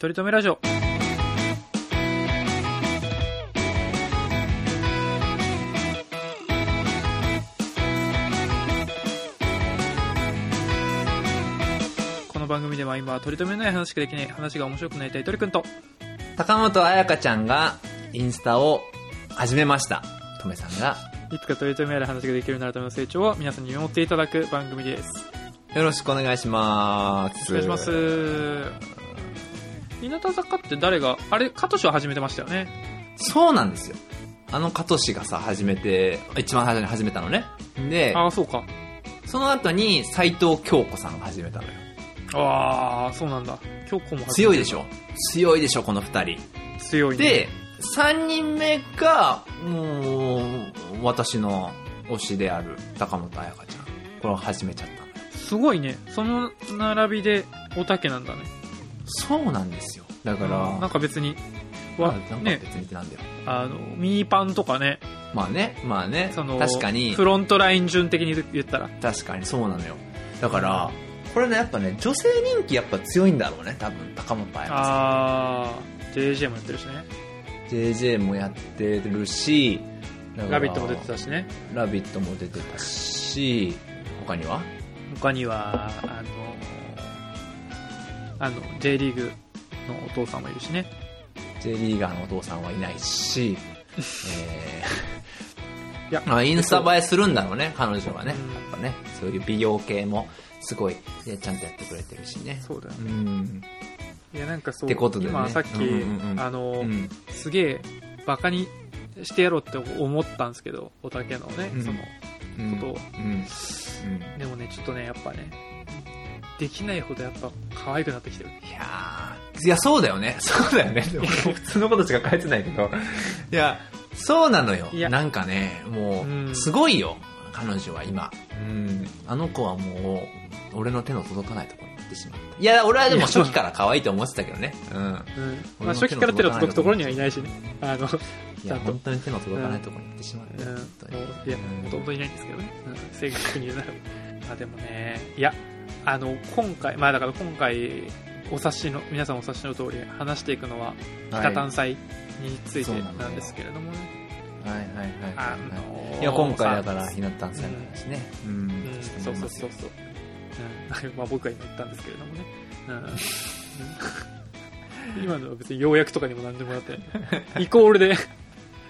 とりとめラジオ。この番組では今は取り留めのない話しかできない話が面白くなりたい鳥くんと高本彩香ちゃんがインスタを始めました。とめさんがいつか取り留めある話ができるようになるための成長を皆さんに見守っていただく番組です。よろしくお願いします。お願いします。日向坂って誰が、あれ、カトシは始めてましたよね。そうなんですよ。あのカトシがさ、始めて、一番最初に始めたのね。で、ああ、そうか。その後に斎藤京子さんが始めたのよ。ああ、そうなんだ。今日子も強いでしょ？強いでしょ、この二人。強いね。で、三人目が、もう、私の推しである高本彩香ちゃん。これを始めちゃった。すごいね。その並びでおたけなんだね。そうなんですよ。だから、なんか別に、わまあなんかね、別にってなんだよ。あの、ミニパンとかね、まあね、まあね、その、確かにフ、ロントライン順的に言ったら。確かにそうなのよ。だから、これね、やっぱね、女性人気やっぱ強いんだろうね、多分、高本彩香さああ、JJ もやってるしね。ん。JJ もやってるし、ラビットも出てたしね。ラビットも出てたし、他には？他には、あの、あの、J リーグのお父さんもいるしね。J リーガーのお父さんはいないし、えいやーまあ、インスタ映えするんだろうね、彼女はね。うんやっぱね、そういう美容系もすごい、ねちゃんとやってくれてるしね。そうだよね。うん。いや、なんかそう、ね今さっき、うんうんうんあの、うん。すげえ、バカにしてやろうって思ったんですけど、おたけのね、うんその、うんことをうん。でもね、ちょっとね、やっぱね、できないほどやっぱ可愛くなってきてる。いやーいや、そうだよね。そうだよね。でも 普通のことしか書いてないけど。いや、そうなのよい。やなんかね、もうすごいよ。彼女は今。うん。あの子はもう、俺の手の届かないところに行ってしまった。いや、俺はでも初期から可愛いと思ってたけどね。うん。うん。まあ、初期から手の届くところにはいないしね。あの、いや、ちゃんと本当に手の届かないところに行ってしまっうん、た。も本当にう、いや、ほとんどいないんですけどね。うん、正確に言うなら。あ、でもね、いや、あの、今回、まあだから今回、お察しの、皆さんお察しの通り、話していくのは、はい北炭祭についてなんですけれどもね。はいはいはいあはいのはい。いや、今回だかさら、ひなたんさんの話ね。うんうん、そうそうそうそう。うん、まあ僕は今言ったんですけれどもね。うん、今のは別に要約とかにも何でもなってイコールで、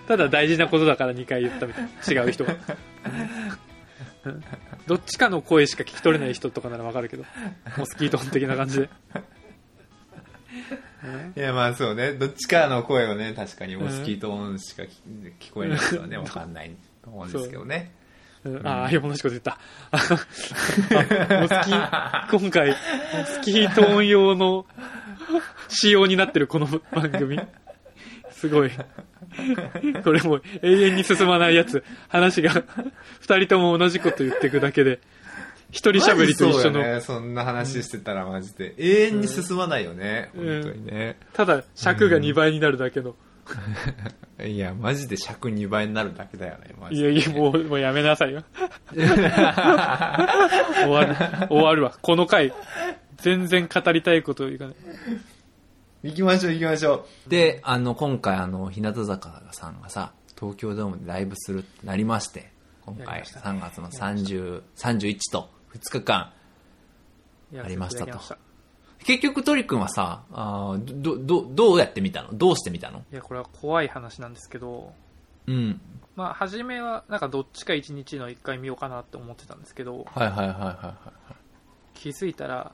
ただ大事なことだから2回言ったみたいな。違う人が。うんどっちかの声しか聞き取れない人とかならわかるけど、モスキートン的な感じで。う んいや、まあそうね。どっちかの声をね、確かにモスキート音しか聞聞こえない人はね、わかんないと思うんですけどね。うんああ、いや、同じこと言った。モスキー、今回、モスキート音用の仕様になってるこの番組。すごい。これもう永遠に進まないやつ。話が、二人とも同じこと言っていくだけで、一人喋りと一緒の、ね。そんな話してたらマジで。永遠に進まないよね。うん本当にね。ただ尺が2倍になるだけの。いや、マジで尺2倍になるだけだよね。マジでいやいや、もう、もうやめなさいよ。終わる、終わるわ。この回、全然語りたいこと言かない。行きましょう行きましょう。で、あの、今回あの、日向坂さんがさ、東京ドームでライブするってなりまして、今回やりました3月の30、31と2日間、やありましたと結局トリ君はさ、あーど、ど、どうやって見たの？どうして見たの？いや、これは怖い話なんですけど、うん。まあ、初めは、なんかどっちか1日の1回見ようかなって思ってたんですけど、はいはいはいはいはい。気づいたら、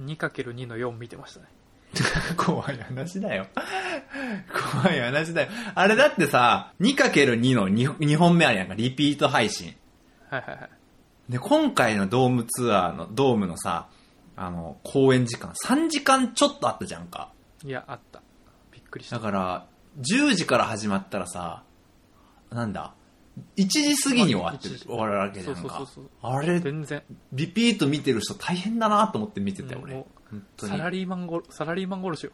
2×2 の4見てましたね。怖い話だよ。怖い話だよ。あれだってさ、2×2 の 2, 2本目あるやんか、リピート配信。はいはいはい。で、今回のドームツアーの、ドームのさ、あの、公演時間、3時間ちょっとあったじゃんか。いや、あった。びっくりしただ。から、10時から始まったらさ、なんだ、1時過ぎに終わってる1時終わるわけじゃんかそうそうそう。あれ、全然。リピート見てる人大変だなと思って見てたよ、俺も。本当サラに。リーマンご、サラリーマン殺しよ。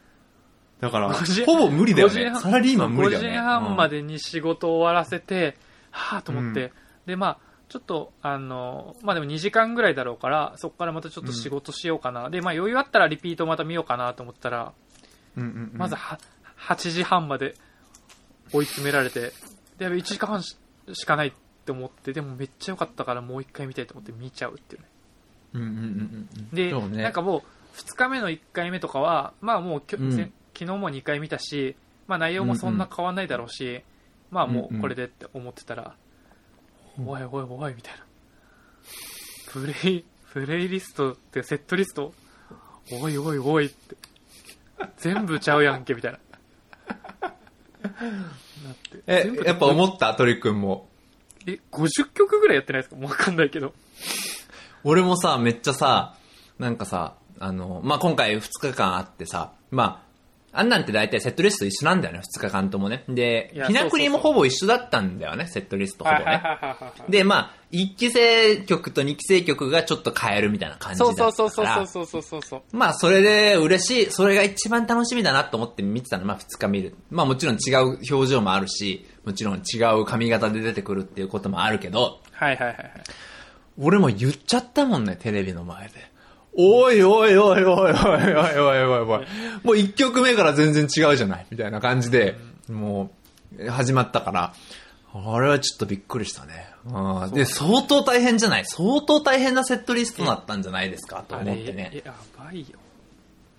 だから、5時ほぼ無理だよ5時ね。半サラリーマン無理だよね。5時半まで。でに仕事終わらせて、はぁと思って、うんで、まあ、ちょっと、あの、まあでも2時間ぐらいだろうから、そこからまたちょっと仕事しようかな。で、まあ余裕あったらリピートまた見ようかなと思ったら、うんうんうんまずは、8時半まで追い詰められて、で、やべ、1時間半ししかないって思って、でもめっちゃ良かったからもう一回見たいと思って見ちゃうっていうね。うんうんうんうん。で、そうねなんかもう、2日目の1回目とかは、まあもうきょ、うんせ昨日も2回見たし、まあ内容もそんな変わんないだろうし、まあもうこれでって思ってたら、おいおいおいみたいな。プレイ、プレイリストってセットリスト、おいおいおいって。全部ちゃうやんけ、みたいな。だってえやっぱ思った？鳥くんも。え、50曲ぐらいやってないですか？もうわかんないけど。俺もさ、めっちゃさ、なんかさ、あの、まあ、今回2日間あってさ、まあ、あんなんて大体セットリスト一緒なんだよね、2日間ともね。でひなくりもほぼ一緒だったんだよね、セットリストほぼね。で、まあ、1期生曲と2期生曲がちょっと変えるみたいな感じだそうったそうから。そうそうそうそうそうそう。まあ、それで嬉しい。それが一番楽しみだなと思って見てたの。まあ、2日見る。まあ、もちろん違う表情もあるし、もちろん違う髪型で出てくるっていうこともあるけど、はいはいはいはい。俺も言っちゃったもんね、テレビの前で。おいおいおいおいおいおいおいおいおい。もう1曲目から全然違うじゃないみたいな感じで、もう、始まったから、あれはちょっとびっくりしたね。うんで、相当大変じゃない？相当大変なセットリストだったんじゃないですか？と思ってね。やばいよ。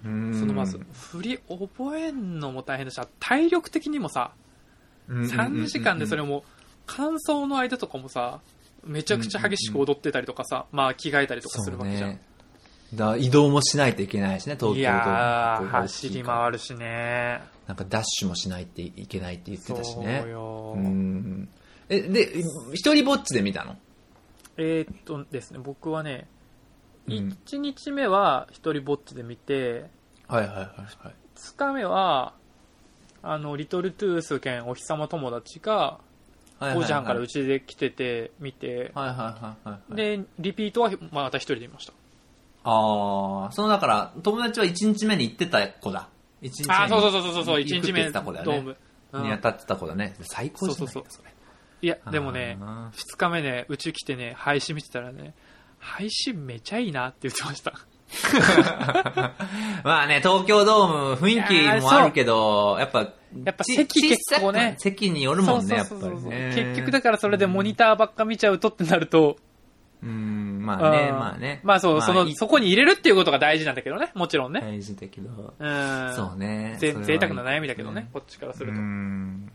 うんそのまず、振り覚えんのも大変だし、体力的にもさ、3時間でそれも、乾燥の間とかもさ、めちゃくちゃ激しく踊ってたりとかさ、まあ着替えたりとかするわけじゃん。だ移動もしないといけないしね、東京いドームや走り回るしね。なんかダッシュもしないといけないって言ってたしね。そうよう。ん。え、で、一人ぼっちで見たの？えーっとですね、僕はね、うん1日目は一人ぼっちで見て、はいはいはいはい。2日目は、あの、リトルトゥース兼お日様友達が、5時半からうちで来てて、見て、はいはいはいはい。、で、リピートはまた一人で見ました。ああ、そのだから、友達は1日目に行ってた子だ。1日目にあ、そうそうそうそうそう、1日目行くってた子だよね。に当たってた子だね。最高じゃない？そうそうそれ。いや、でもね、あ2日目ね、うち来てね、配信見てたらね、配信めちゃいいなって言ってました。ー まあね、東京ドーム雰囲気もあるけど、やっぱ、やっぱち席結構ね席によるもんね、やっぱそうそうそうそうりね。結局だからそれでモニターばっか見ちゃうとってなると、うん、まあね、うんまあね。まあそう、その、いいそこに入れるっていうことが大事なんだけどね、もちろんね。大事だけど。うん。そうね。ぜ贅沢な悩みだけどね、こっちからするうと。ん。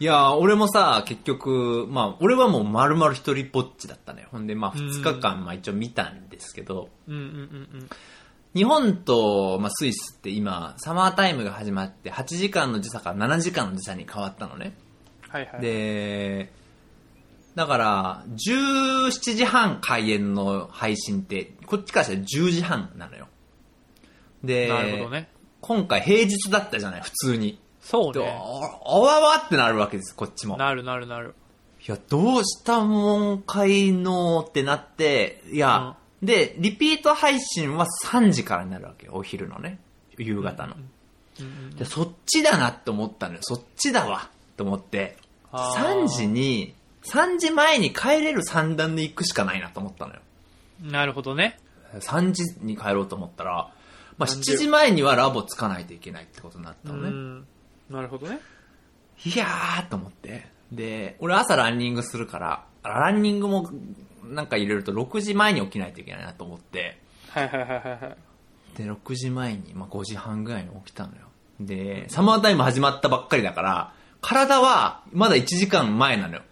いや、俺もさ、結局、まあ、俺はもう丸々一人ぼっちだったのよ。ほんで、まあ、うん二日間、まあ一応見たんですけど、うんうんうんうん。日本と、まあ、スイスって今、サマータイムが始まって、8時間の時差から7時間の時差に変わったのね。はいはい。で、だから、17時半開演の配信って、こっちからしたら10時半なのよ。で、なるほどね。今回平日だったじゃない、普通に。で、そうね。ああわわってなるわけです、こっちも。なるなるなる。いや、どうしたもんかいのってなって、いや、で、リピート配信は3時からになるわけよ、お昼のね。夕方の。うんうんで、そっちだなって思ったのよ。そっちだわと思って、あー3時に、3時前に帰れる三段で行くしかないなと思ったのよ。なるほどね。3時に帰ろうと思ったら、まあ、なんで7時前にはラボつかないといけないってことになっうたのね。ん。なるほどね。いやーと思って。で、俺朝ランニングするから、ランニングもなんか入れると6時前に起きないといけないなと思って、はいはいはいはいはい。で、6時前に、まあ、5時半ぐらいに起きたのよ。で、サマータイム始まったばっかりだから、体はまだ1時間前なのよ。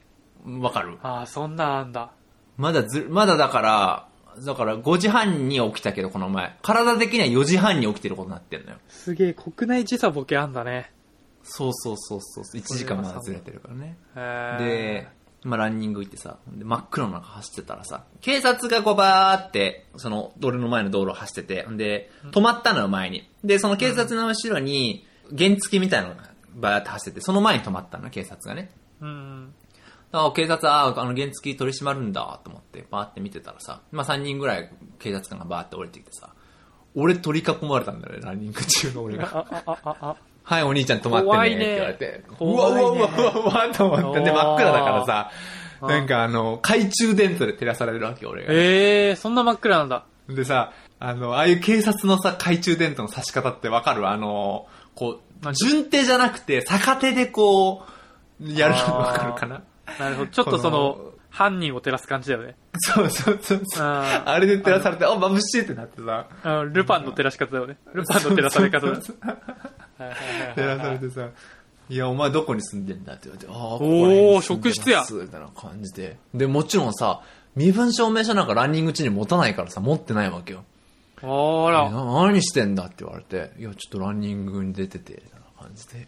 わかる？ああ、そんなんあんだ。まだず、まだだから、だから5時半に起きたけど、この前。体的には4時半に起きてることになってんのよ。すげえ、国内時差ボケあんだね。そうそうそうそう。1時間まだずれてるからね。で、まあ、ランニング行ってさ、で真っ黒の中走ってたらさ、警察がこうバーって、その、俺の前の道路を走ってて、で、止まったのよ、前に。で、その警察の後ろに、原付みたいなのがバーって走ってて、その前に止まったの、警察がね。うん。あ警察、ああの、原付取り締まるんだ、と思って、バーって見てたらさ、まあ、3人ぐらい警察官がバーって降りてきてさ、俺取り囲まれたんだよね、ランニング中の俺が。はい、お兄ちゃん止まってねって言われて。うわうわうわうわうわと思って。で、真っ暗だからさ、あなんかあの、懐中電灯で照らされるわけ、俺が。ええー、そんな真っ暗なんだ。でさ、あの、ああいう警察のさ、懐中電灯の差し方ってわかるあの、こう、順手じゃなくて、逆手でこう、やるのわかるかな なるほど。ちょっとそこのの、犯人を照らす感じだよね。そうそうそうそう。あーあれで照らされて、あ、眩しいってなってさ。あルパンの照らし方だよね。ルパンの照らされ方だ。照らされてさ、いや、お前どこに住んでんだって言われて、ああ、ここおーら辺に住んで職質やみたいな感じで。で、もちろんさ、身分証明書なんかランニング中に持たないからさ、持ってないわけよ。あえら。な何してんだって言われて、いや、ちょっとランニングに出てて、みたいな感じで。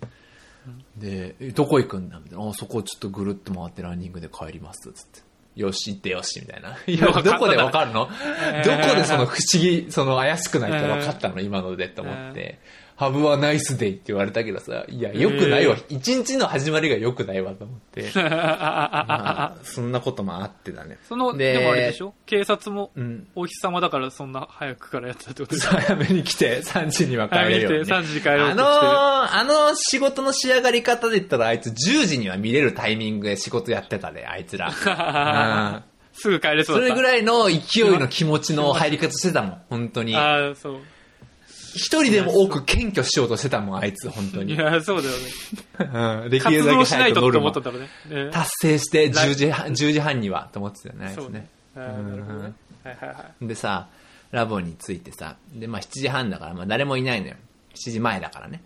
で、えどこ行くんだみたいな。あ、そこちょっとぐるっと回ってランニングで帰ります、つって。よし、行ってよし、みたいな。いや、どこでわかるの？えーどこでその不思議、その怪しくないって分かったの、今のでって思って。ハブはナイスデイって言われたけどさ、いや、良くないわ。一日の始まりが良くないわと思って。まあ、そんなこともあってだね。その、ででもあれでしょ？警察もうん。お日様だからそんな早くからやってたってことで早めに来て、3時には帰早めに来てれるようにね、3時に帰ろう。あのー、あの仕事の仕上がり方で言ったら、あいつ10時には見れるタイミングで仕事やってたで、あいつら。うんすぐ帰れそだった。そうれぐらいの勢いの気持ちの入り方してたもん、本当に。ああ、そう。一人でも多く謙虚しようとしてたもん、あいつ、本当に。いや、そうだよね。うん、できる活だけ動しないと早く乗るもんって思ったんだろうね。ね達成して10時半、10時半には、と思ってたよね、あいつね。でさ、ラボに着いてさ、で、まあ7時半だから、まあ誰もいないのよ。7時前だからね。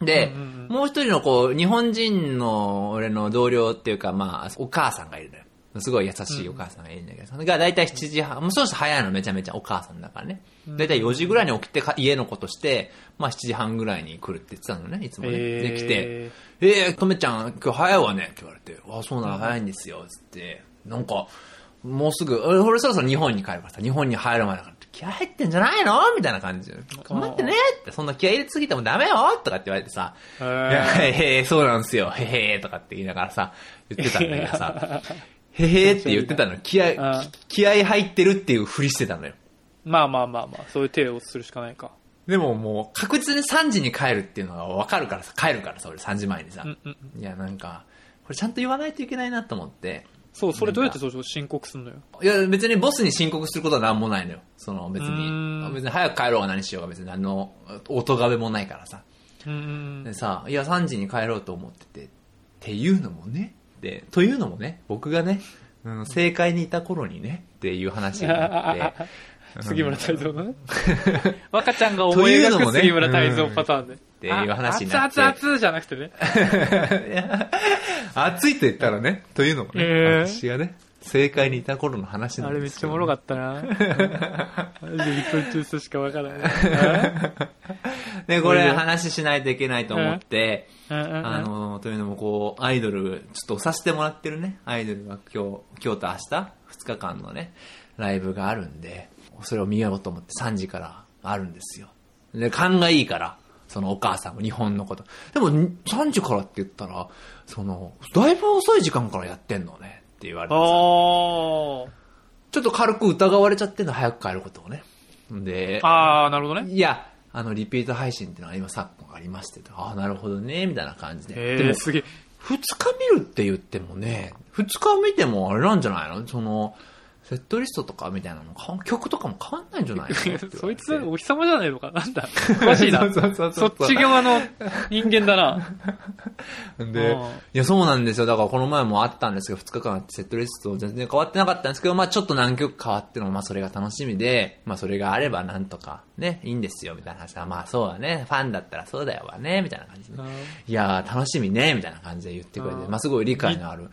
で、うんうんうんもう一人のこう、日本人の俺の同僚っていうか、まあ、お母さんがいるのよ。すごい優しいお母さんがいるんだけど、それが大体7時半、もうその人早いのめちゃめちゃお母さんだからね。大体4時ぐらいに起きてか家のことして、まあ7時半ぐらいに来るって言ってたのね、いつもね。えー。で、来て、えー、とめちゃん、今日早いわねって言われて、あ、そうなの早いんですよ、つって。なんか、もうすぐ、俺俺そろそろ日本に帰るからさ、日本に入る前だから、気合入ってんじゃないの？みたいな感じで。頑張ってねって、そんな気合入れすぎてもダメよとかって言われてさ、へい。やーへへそうなんすよ、へへとかって言いながらさ、言ってたんだけどさ、へへって言ってたの。気合あ、気合入ってるっていうふりしてたのよ。まあまあまあまあ、そういう手をするしかないか。でももう確実に3時に帰るっていうのが分かるからさ、帰るからさ、俺3時前にさ。うんうん。いや、なんか、これちゃんと言わないといけないなと思って。そう、それどうやってそう申告すんのよ。いや、別にボスに申告することは何もないのよ。その別うーんに。別に早く帰ろうが何しようが別に何の音がめもないからさ。うんうんでさ、いや、3時に帰ろうと思ってて。っていうのもね。で、というのもね、僕がね、うん、正解にいた頃にね、っていう話になって。杉村太蔵の ね。若ちゃんが思い描くというのもね杉村太蔵パターンで。ていう話になってあ熱々じゃなくてね。暑いと言ったらね、というのもね、えー私がね、正解にいた頃の話なあんですよ、れめっちゃおもろかったな。マジでリしかわからない。で、これ話しないといけないと思って、あの、というのもこう、アイドル、ちょっとさせてもらってるね、アイドルが今日、今日と明日、2日間のね、ライブがあるんで、それを見ようと思って3時からあるんですよ。で、勘がいいから、そのお母さんも日本のこと。でも、3時からって言ったら、その、だいぶ遅い時間からやってんのね、って言われて。ちょっと軽く疑われちゃってんの、早く帰ることをね。で、あー、なるほどね。いや、あの、リピート配信っていうのは今昨今ありまして、ああ、なるほどね、みたいな感じで。でもえー、、すげえ。二日見るって言ってもね、二日見てもあれなんじゃないの？その、セットリストとかみたいなのか、曲とかも変わんないんじゃないの そいつ、お日様じゃないのかなんだ。おかしいな。そうそうそうそそうっち側の人間だな。でうん、いや、そうなんですよ。だからこの前もあったんですけど、二日間セットリスト全然変わってなかったんですけど、まあちょっと何曲変わってるのまあそれが楽しみで、まあそれがあればなんとかね、いいんですよ、みたいな話は、まあそうだね、ファンだったらそうだよわね、みたいな感じで。いやー、楽しみね、みたいな感じで言ってくれて、うんまあすごい理解のある。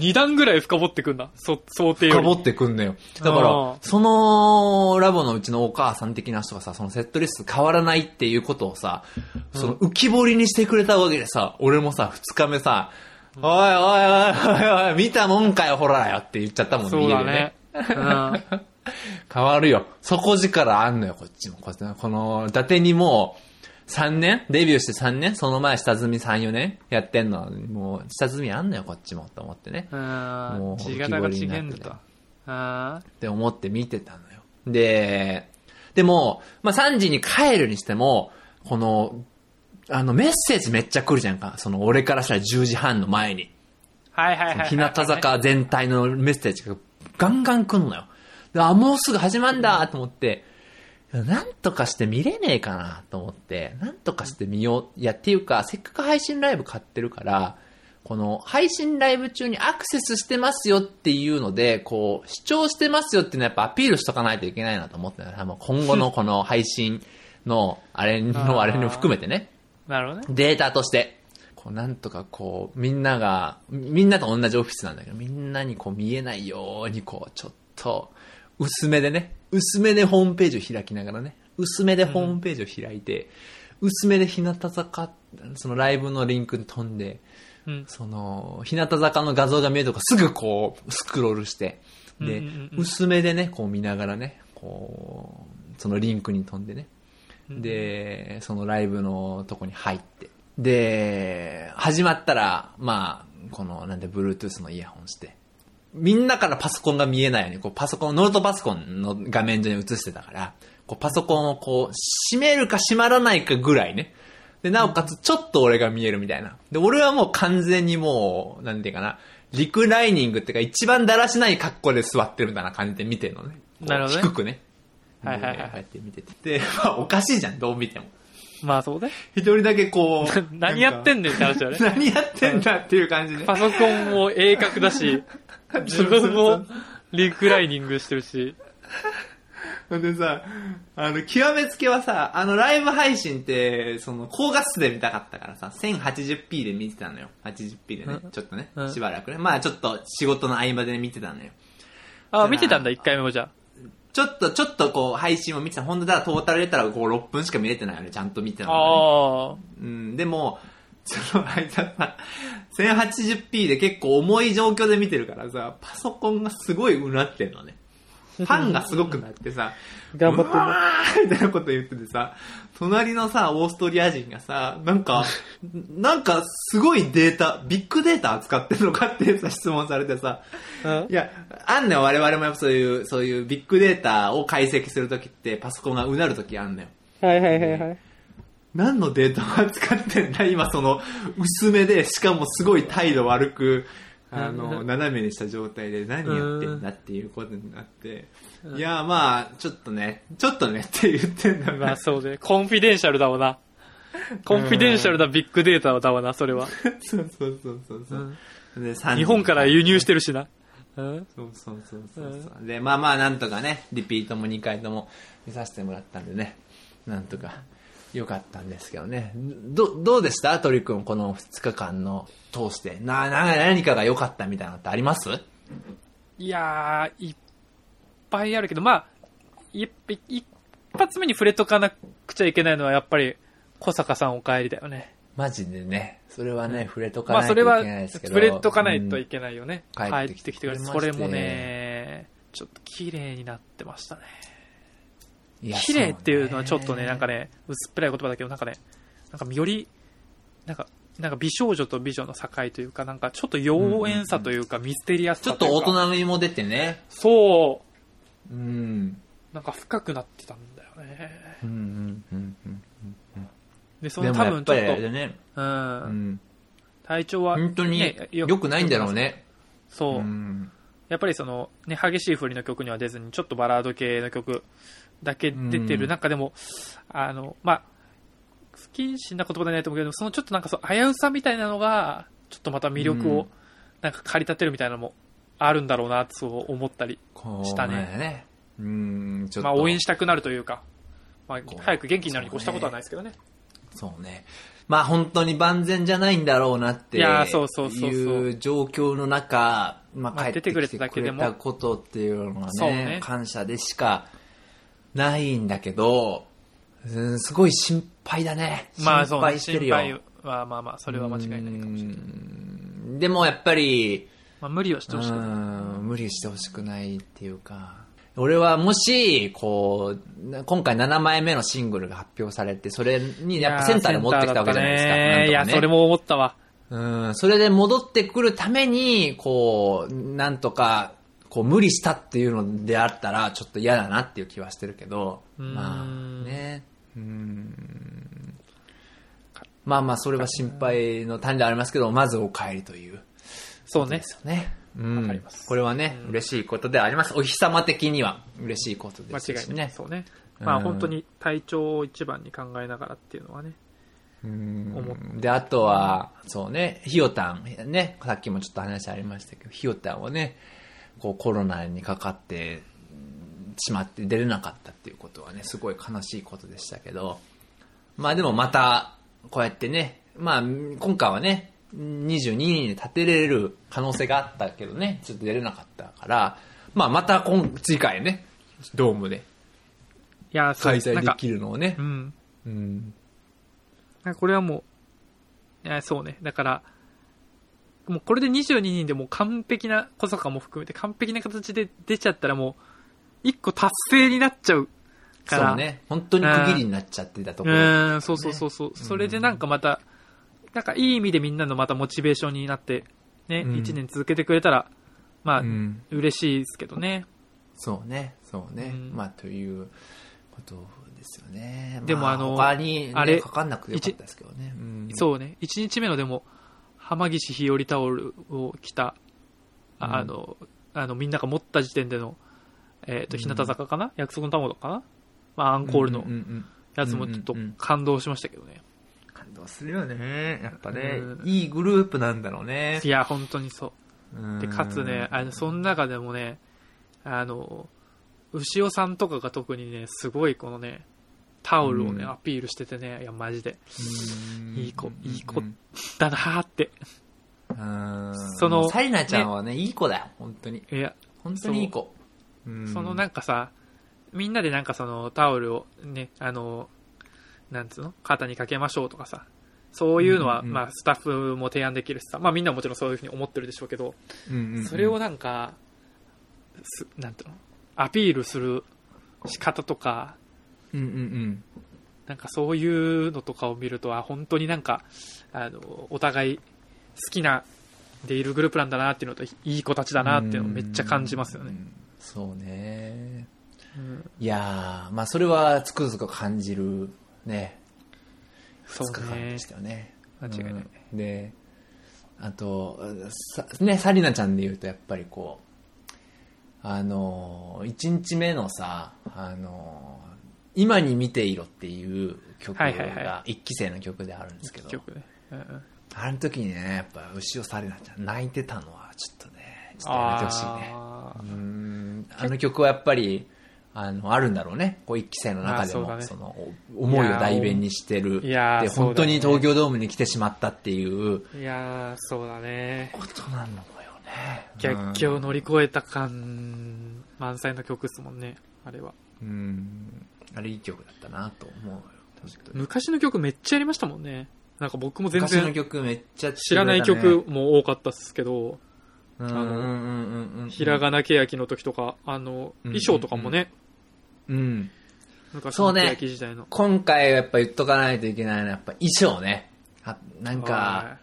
二段ぐらい深掘ってくんだ。そ、想定より。深掘ってくんのよ。だかあらー、そのラボのうちのお母さん的な人がさ、そのセットリスト変わらないっていうことをさ、その浮き彫りにしてくれたわけでさ、俺もさ、二日目さ、おいおいおいおいおい、見たもんかよ、ほらよって言っちゃったもんね、そうだね。うん。変わるよ。底力あんのよ、こっちも。こっちこの、伊達にもう、3年？デビューして3年？その前下積み3、4年？やってんの？もう、下積みあんのよ、こっちも。と思ってね。うん。もう地形が違えんだと。あって思って見てたのよ。で、でも、まあ、3時に帰るにしても、この、あの、メッセージめっちゃ来るじゃんか。その、俺からしたら10時半の前に。ーはいはいはいはい。日向坂全体のメッセージがガンガン来んのよ。であ、もうすぐ始まんだと思って、なんとかして見れねえかなと思って、なんとかして見よう。いや、っていうか、せっかく配信ライブ買ってるから、この配信ライブ中にアクセスしてますよっていうので、こう、視聴してますよっていうのはやっぱアピールしとかないといけないなと思ってたもう今後の この配信の、あれの、あれの含めてね。なるほどね。データとして、こうなんとかこう、みんなが、みんなと同じオフィスなんだけど、みんなにこう見えないようにこう、ちょっと、薄めでね、薄めでホームページを開きながらね、薄めでホームページを開いて、薄めで日向坂、そのライブのリンクに飛んで、うん。その、日向坂の画像が見えるとかすぐこう、スクロールして、で、うんうんうん。薄めでね、こう見ながらね、こう、そのリンクに飛んでね、で、そのライブのとこに入って、で、始まったら、まあ、この、なんで、Bluetooth のイヤホンして、みんなからパソコンが見えないように、こう、パソコン、ノートパソコンの画面上に映してたから、こう、パソコンをこう、閉めるか閉まらないかぐらいね。で、なおかつ、ちょっと俺が見えるみたいな。で、俺はもう完全にもう、なんていうかな、リクライニングっていうか、一番だらしない格好で座ってるみたいな感じで見てるのね。なるほどね低くね。はいはいはいやって見てて。で、まあ、おかしいじゃん、どう見ても。まあそうね。一人だけこう。何やってんねねんって話だよね。何やってんだっていう感じで。パソコンも鋭角だし、自分もリクライニングしてるし。でさ、あの、極めつけはさ、あの、ライブ配信って、その、高画質で見たかったからさ、1080p で見てたのよ。80p でねう、んちょっとねう、んしばらくね。まあちょっと仕事の合間で見てたのよ。あ、見てたんだ、一回目もじゃちょっと、ちょっとこう、配信を見てた。ほんとだトータル入れたらこう、6分しか見れてないよね。ちゃんと見てたあ。の、ね。あうん、でも、その間さ、1080p で結構重い状況で見てるからさ、パソコンがすごいうなってんのね。ファンがすごくなってさ、頑張ってうわーみたいなこと言っててさ、隣のさ、オーストリア人がさ、なんか、なんかすごいデータ、ビッグデータ扱ってんのかってさ、質問されてさ、あ。いや、あんのよ、我々もやっぱそういう、そういうビッグデータを解析するときって、パソコンがうなるときあんのよ。はいはいはいはい。何のデータを扱ってんだ今その、薄めで、しかもすごい態度悪く、あうの、ん 斜めにした状態で何やってんだっていうことになって、いや、まあ、ちょっとね、ちょっとねって言ってんだ。まあそうで、コンフィデンシャルだわな。コンフィデンシャルなビッグデータだわな、それは。そうそうそうそうそう。う。で日本から輸入してるしな。うん。そうそうそうそうそう。で、まあまあ、なんとかね、リピートも2回とも見させてもらったんでね、なんとか良かったんですけどね。ど、どうでした？鳥くん、この2日間の通して。な、な、何かが良かったみたいなのってあります？いやー、いっぱいあるけど、まあ、一発目に触れとかなくちゃいけないのはやっぱり、小坂さんお帰りだよね。マジでね、それはね、触れとかまあそれはないといけないですけど。触れとかないというんけないよね。帰帰ってきてくれそれもね、ちょっと綺麗になってましたね。綺麗っていうのはちょっとね、そうなんかね、薄っぺらい言葉だけど、なんかね、なんかより、なんか、なんか美少女と美女の境というか、なんかちょっと妖艶さというか、ミステリアスちょっさというか。と大人みも出てね。そうん。う、なんか深くなってたんだよね。うんうんうんうん。で、そでのもやっぱり多分ちょっと、ね。うん、うん。体調は、本当にね良くないんだろう。ね。そう。うんやっぱりその、ね、激しい振りの曲には出ずに、ちょっとバラード系の曲だけ出てるうん中でも、あの、まあ、不謹慎な言葉でないと思うけど、そのちょっとなんかそう、危うさみたいなのが、ちょっとまた魅力をうん、なんか駆り立てるみたいなのもあるんだろうな、そう思ったり。したねね。うん、ちょっと。まあ、応援したくなるというか、まあ早く元気になるに越したことはないですけどね。そうね。まあ本当に万全じゃないんだろうなっていやーそうそうそうそういう状況の中、ままああ帰ってきてくれたことっていうのはそうね、ね感謝でしかないんだけど、うんすごい心配だね。まあ、そうね、心配してるよ。心配は、まあまあ、それは間違いないかもしれない。うんでもやっぱり、まあ、無理をしてほしくない。うん無理してほしくないっていうか、俺はもし、こう、今回7枚目のシングルが発表されて、それにやっぱセンターで持ってきたわけじゃないですか。ねいや、それも思ったわ。うん、それで戻ってくるために、こう、なんとか、こう無理したっていうのであったら、ちょっと嫌だなっていう気はしてるけど、うんまあね、うん。まあまあ、それは心配の種でありますけど、まずお帰りという。そうねで。すよね。うん。わかりますこれはね、嬉しいことであります。お日様的には嬉しいことで間すしね。違いない。そうね。まあうん本当に体調を一番に考えながらっていうのはね。うんで、あとは、そうね、ひよたん、ね、さっきもちょっと話ありましたけど、ひよたんはね、こうコロナにかかってうんしまって出れなかったっていうことはね、すごい悲しいことでしたけど、まあでもまた、こうやってね、まあ今回はね、22人に立てれる可能性があったけどね、ちょっと出れなかったから、まあまた今、次回ね、ドームでいや、開催できるのをねう、ん。うん、これはもう、そうね。だから、もうこれで22人でもう完璧な小坂も含めて完璧な形で出ちゃったらもう、一個達成になっちゃうから。そうね、本当に区切りになっちゃってたとうころ。ーん、そうそうそうそう。それでなんかまた、なんかいい意味でみんなのまたモチベーションになって、ね、うん一年続けてくれたら、まあ、うん嬉しいですけどね。そうね、そうね。うんまあ、ということですよね。でもまあの他に、ね、あれかかんなくてよかったですけどね。うんそうね、一日目のでも、浜岸日和タオルを着た、あうんあの、あの、みんなが持った時点での、えっ、と、うん日向坂かな、約束の卵かな？まあ、アンコールのうんうんうんやつもちょっとうんうんうん感動しましたけどね。感動するよね。やっぱね、うんいいグループなんだろうねい。や、本当にそう。うんで、かつね、あの、その中でもね、あの、牛尾さんとかが特にね、すごいこのね、タオルをね、うん。アピールしててね、いや、マジで、うん。いい子いい子うんだなーって。うん。そのサリナちゃんはね、いい子だよ、本当に。いや、本当にいい子。う。ん。そのなんかさ、みんなでなんかそのタオルをね、あの、なんつうの？肩にかけましょうとかさ、そういうのは、うんうんまあスタッフも提案できるしさ、まあみんなももちろんそういうふうに思ってるでしょうけど、うんうんうん。それをなんか、すなんていうの？アピールする仕方とか、うんうんうん。なんかそういうのとかを見ると、あ、本当になんか、あの、お互い好きな、でいるグループなんだなっていうのと、いい子たちだなっていうのをめっちゃ感じますよね。うん。そうね。うんいやー、まあそれはつくづく感じるね、そう2日間ねでし。たよね。間違いないうんで、あと、さね、サリナちゃんで言うとやっぱりこう、あの、1日目のさ、あの、今に見ていろっていう曲が一期生の曲であるんですけど、あの時にね、やっぱ牛尾サリナちゃん泣いてたのはちょっとね、ちょっとやめてほしいね。あーうんあの曲はやっぱり、あの、あるんだろうね。こう一期生の中でも、あその、お思いを代弁にしてる。いやーで、本当に東京ドームに来てしまったっていういやー、そうだね。ことなのよね。逆境を乗り越えた感満載の曲ですもんね、あれは。うん。うん。あれいい曲だったなと思うよ。昔の曲めっちゃやりましたもんね。なんか僕も全昔の然曲めっちゃ知らない曲も多かったですけど、うんうんうんうんうん。ひらがなけやきの時とか、あの、うん衣装とかもね、うん。昔そうねのけやき時代の。今回やっぱ言っとかないといけないのはやっぱ衣装ね。あなんか、は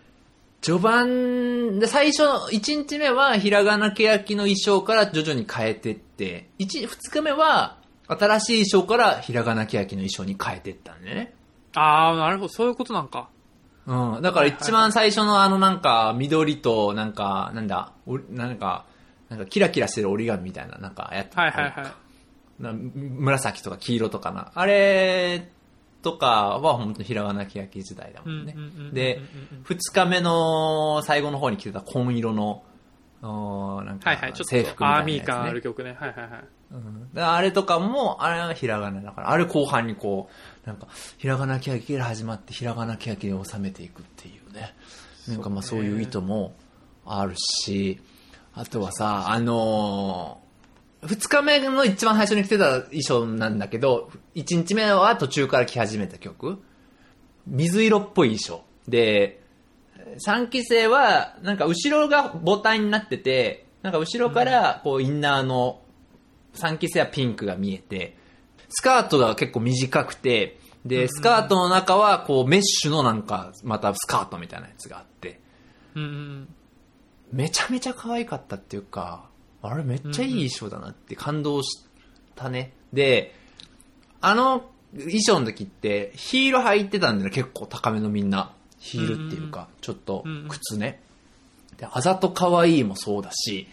序盤で最初の1日目はひらがなけやきの衣装から徐々に変えてって、1、2日目は新しい衣装からひらがなけやきの衣装に変えてったんでね。いあー、なるほど、そういうことなんか。うん。だから一番最初のあのなんか緑となんか、なんだ、おなんか、なんかキラキラしてる折り紙みたいななんかやつ。はいはいはい。な紫とか黄色とかな。あれとかは本当にひらがなけやき時代だもんねうんうんうんうんうん。で、二日目の最後の方に着てた紺色の、おーなんかはいはい、ちょ制服みたいなやつ、ね。っとアーミー感ある曲ね。はいはいはい。うんであれとかも、あれはひらがなだから、あれ後半にこう、なんか、ひらがなけやきから始まって、ひらがなけやきで収めていくっていうね。なんかまあそういう意図もあるし、あとはさ、あのー二日目の一番最初に着てた衣装なんだけど、一日目は途中から着始めた曲。水色っぽい衣装。で、3期生は、なんか後ろがボタンになってて、なんか後ろからこうインナーの3期生はピンクが見えて、スカートが結構短くて、で、スカートの中はこうメッシュのなんかまたスカートみたいなやつがあって、うんうんめちゃめちゃ可愛かったっていうか、あれめっちゃいい衣装だなって感動したね。で、あの衣装の時ってヒール履いてたんだよね、結構高めのみんな。ヒールっていうか、ちょっと靴ね。で、あざと可愛いもそうだし、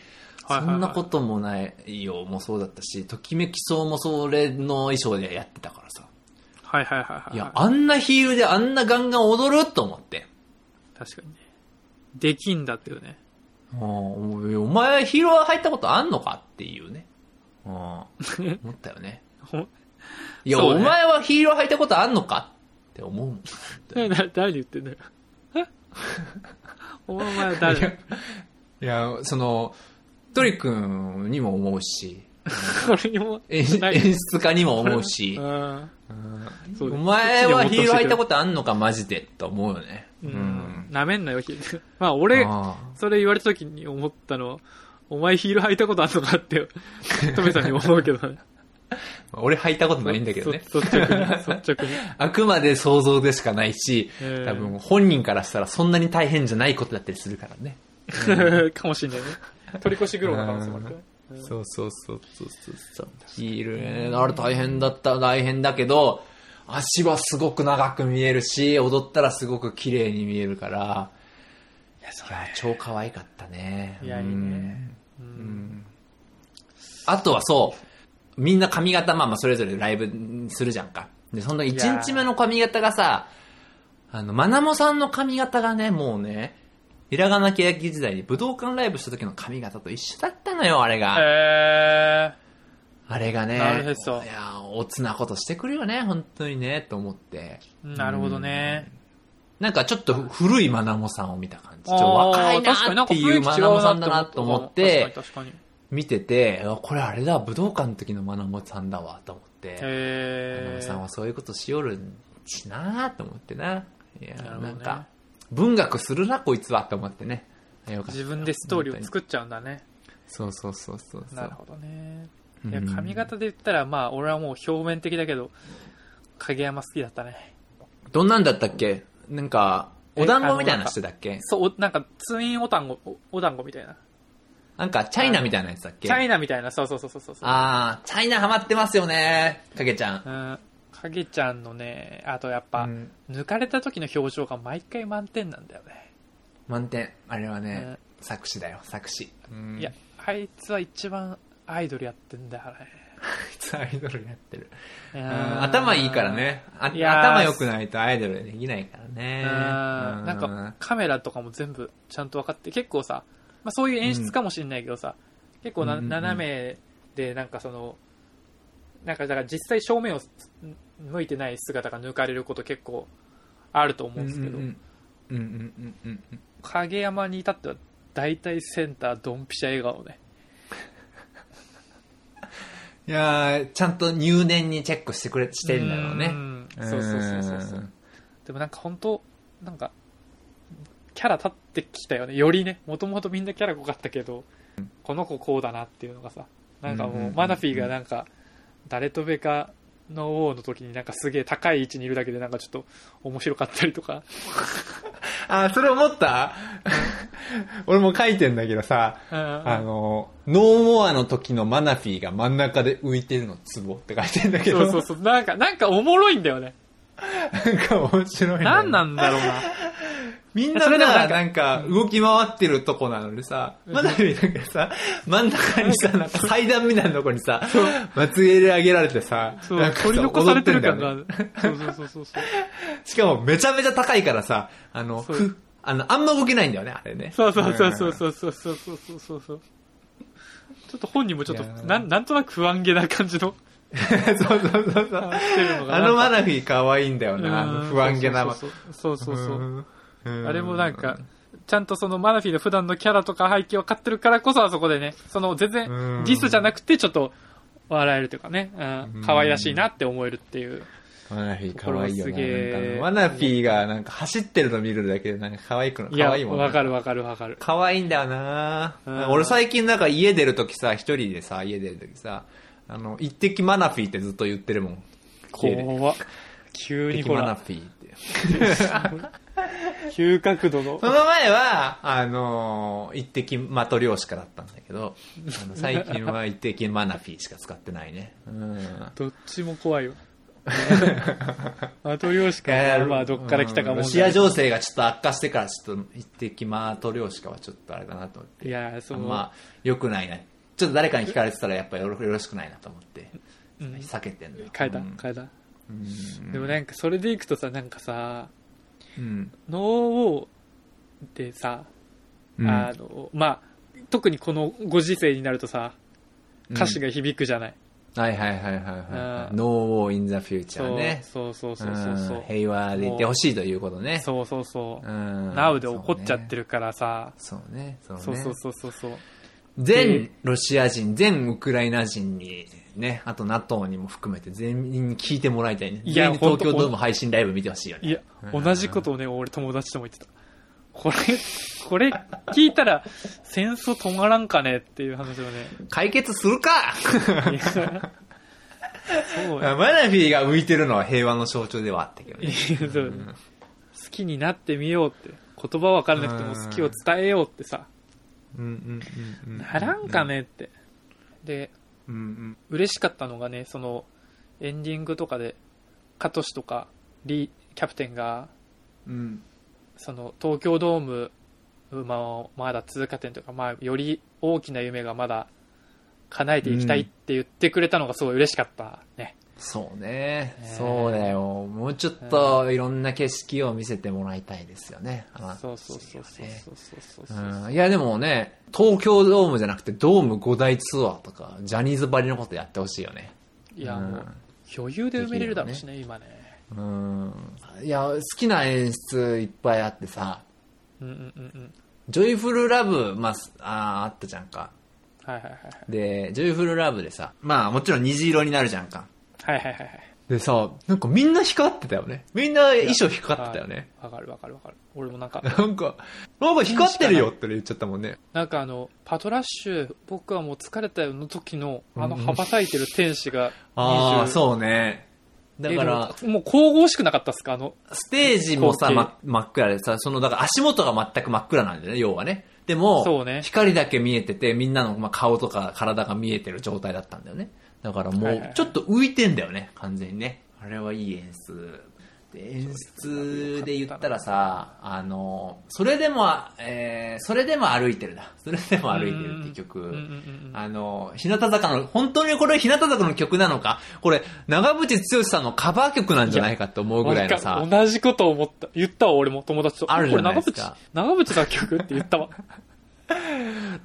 そんなこともないよもそうだったし、ときめきそうもそれの衣装でやってたからさ。はいはいはいはい。いや、あんなヒールであんなガンガン踊ると思って。確かにね。できんだっていうね。お前ヒールは履いたことあんのかっていうね。うん 思ったよね。ほいや、ねお前はヒールは履いたことあんのかって思うもん。な誰に言ってんだよ。お前は誰？いや、その、トリ君にも思うし、演ない。演出家にも思うしう、ん。そうお前はヒール履いたことあんのかマジでと思うよね。う。うんなめんなよ、ヒール。まあ俺、あそれ言われた時に思ったのは、お前ヒール履いたことあんのかって、トメさんにも思うけどね。あ 俺履いたことないんだけどね。そ率直に、率直に。あくまで想像でしかないし、えー多分本人からしたらそんなに大変じゃないことだったりするからね。かもしんないね。取り越し苦労の可能性もあるからね。そうそうそうそうそうそう。ヒールね、あれ大変だった、大変だけど、足はすごく長く見えるし、踊ったらすごく綺麗に見えるから、いや、そいや、超可愛かったね。いやいいねうんうん。あとはそう、みんな髪型、まあまあそれぞれライブするじゃんか。で、その1日目の髪型がさ、あの、まなもさんの髪型がね、もうね、ひらがなけやき時代に武道館ライブした時の髪型と一緒だったのよ、あれが。えあれがね、いや、おつなことしてくるよね、本当にね、と思って。ー、なるほどね。なんかちょっと古いまなもさんを見た感じ。ちょっと若いな確かになんかっていうまなもさんだなと思って、確かに確かに。見てて、あこれあれだ、武道館の時のまなもさんだわ、と思って。まなへーもさんはそういうことしよるしなと思ってな。いや、なるほどねなんか、文学するな、こいつは、と思ってね。自分でストーリーを作っちゃうんだね。そうそうそうそうそう。なるほどね。うんいや、髪型で言ったら、まあ、俺はもう表面的だけど、影山好きだったね。どんなんだったっけ？なんか、えお団子みたいなのしてたっけ？そう、おなんか、ツインお団子、おお団子みたいな。なんか、チャイナみたいなやつだっけ？チャイナみたいな、そうそうそうそうそう。あー、チャイナハマってますよね、かけちゃん。うん。影ちゃんのね、あとやっぱ、うん抜かれた時の表情が毎回満点なんだよね。満点。あれはねうん、作詞だよ、作詞。うんいや、、あいつは一番アイドルやってんだよね。あいつアイドルやってる。頭いいからね。頭良くないとアイドルできないからね。うんなんかカメラとかも全部ちゃんと分かって結構さ、まあ、そういう演出かもしれないけどさ、結構な、うんうんうん斜めでなんかそのなんかだから実際正面を向いてない姿が抜かれること結構あると思うんですけど、うんうんうん。うんうんうん影山に至っては大体センタードンピシャ笑顔ね。いやーちゃんと入念にチェックしてくれ、してんだろうね。ん。そうそうそうそうそう。でもなんか本当なんかキャラ立ってきたよね。よりね。もともとみんなキャラ濃かったけど、この子こうだなっていうのがさ。なんかもう,、マナフィーがなんか誰とべかの王の時になんかすげえ高い位置にいるだけでなんかちょっと面白かったりとか。あ、それ思った？俺も書いてんだけどさ、ああの、ノーモアの時のマナフィーが真ん中で浮いてるのツボって書いてんだけど、そうそうそう。なんかなんかおもろいんだよね。なんか面白いね。なんなんだろうなみんなそれでもなんかさ、なんか動き回ってるとこなのにさ、マナフィーなんかさ、真ん中にさ、なんか階段みたいなとこにさ、まつげで上げられてさ、そう。なんかさ取り残されてる感が。ね。るそうそうそうそうそう。しかもめちゃめちゃ高いからさ、あの、ふ、あの、あんま動けないんだよね、あれね。そうそうそうそうそうそうそうそうそうそう。ちょっと本人もちょっとなんなんとなく不安げな感じの。そうそうそうそう。あのマナナフィー可愛いんだよな、あの不安げな。そうそうそうあれもなんか、ちゃんとそのマナフィーの普段のキャラとか背景を買ってるからこそあそこでね、その全然うんディスじゃなくてちょっと笑えるというかね、可愛らしいなって思えるっていう。マナフィー可愛いよな。これはすげーなんかあのマナフィーがなんか走ってるの見るだけでなんか可愛くの、いや、可愛いもんわかるわかるわかる。可愛いんだよなうん俺最近なんか家出るときさ、一人でさ、家出るときさ、あの、一滴マナフィーってずっと言ってるもん。怖っ。急に一滴ほら、マナフィーって。急角度のそ。の前は、あのー、一滴マトリョーシカだったんだけど、あの最近は一滴マナフィーしか使ってないね。うん。どっちも怖いよ。マトリョーシカは、まあ、どっから来たかもうんロシア情勢がちょっと悪化してから、ちょっと一滴マトリョーシカはちょっとあれだなと思って。いや、その、まあ、良くないな。ちょっと誰かに聞かれてたらやっぱりよろしくないなと思って、うん避けてんのよ。変えたうん、変えた。うんでもなんか、それでいくとさ、なんかさ、うん。ノーウォーってさ、うんあの、まあ、特にこのご時世になるとさ、歌詞が響くじゃない。はいはいはいはいはい。うん No war in the future ね。そうそうそうそうそううん平和でいてほしいということね。そうそうそう。うんナウで怒っちゃってるからさ、そうね。そうね。そうそうそうそうそう。全ロシア人、全ウクライナ人に、ね、あと NATO にも含めて全員に聞いてもらいたいね。いや全員に東京ドーム配信ライブ見てほしいよね。いや、うん同じことをね、俺友達とも言ってた。これ、これ聞いたら戦争止まらんかねっていう話をね。解決するかそうよ マナフィーが浮いてるのは平和の象徴ではあったけどいね。う好きになってみようって。言葉わからなくても好きを伝えようってさ、うんうんうんうんならんかねって。で、うんうん嬉しかったのがね、その、エンディングとかで、カトシとか、リー、キャプテンが、うんその、東京ドーム、まあ、まだ通過点というか、まあ、より大きな夢がまだ叶えていきたいって言ってくれたのがすごい嬉しかったね。そうねねそうだよ。もうちょっといろんな景色を見せてもらいたいですよね。そうそうそうそうねそうそうそう。うんいやでもね、東京ドームじゃなくてドーム5大ツアーとか、ジャニーズばりのことやってほしいよね。いや、もう、余裕で埋めれるだろうしね、今ね。うん。いや、好きな演出いっぱいあってさ、うんうんうんうん。ジョイフルラブ、まあ、あーあったじゃんか。はいはいはいはい。で、ジョイフルラブでさ、まあもちろん虹色になるじゃんか。はいはいはいはい。でさ、なんかみんな光ってたよね。みんな衣装光ってたよね。わかるわかるわかる。俺もなんか、なんか、なんか光ってるよって言っちゃったもんね。なんかあの、パトラッシュ、僕はもう疲れたよの時の、あの羽ばたいてる天使がああ、う。そうね。だから、ももう神々しくなかったっすか？あの、ステージもさ、真っ暗でさ、その、だから足元が全く真っ暗なんだよね、要はね。でも、ね光だけ見えてて、みんなのまあ顔とか体が見えてる状態だったんだよね。だからもうちょっと浮いてんだよね、完全にね。あれはいい演出。で演出で言ったらさ、あの、それでも、えー、それでも歩いてるな。それでも歩いてるって曲。あの、日向坂の、本当にこれ日向坂の曲なのか？これ、長渕剛さんのカバー曲なんじゃないかと思うぐらいのさ同じこと思った。言ったわ、俺も友達と。あるじゃないですか長渕、長渕作曲って言ったわ。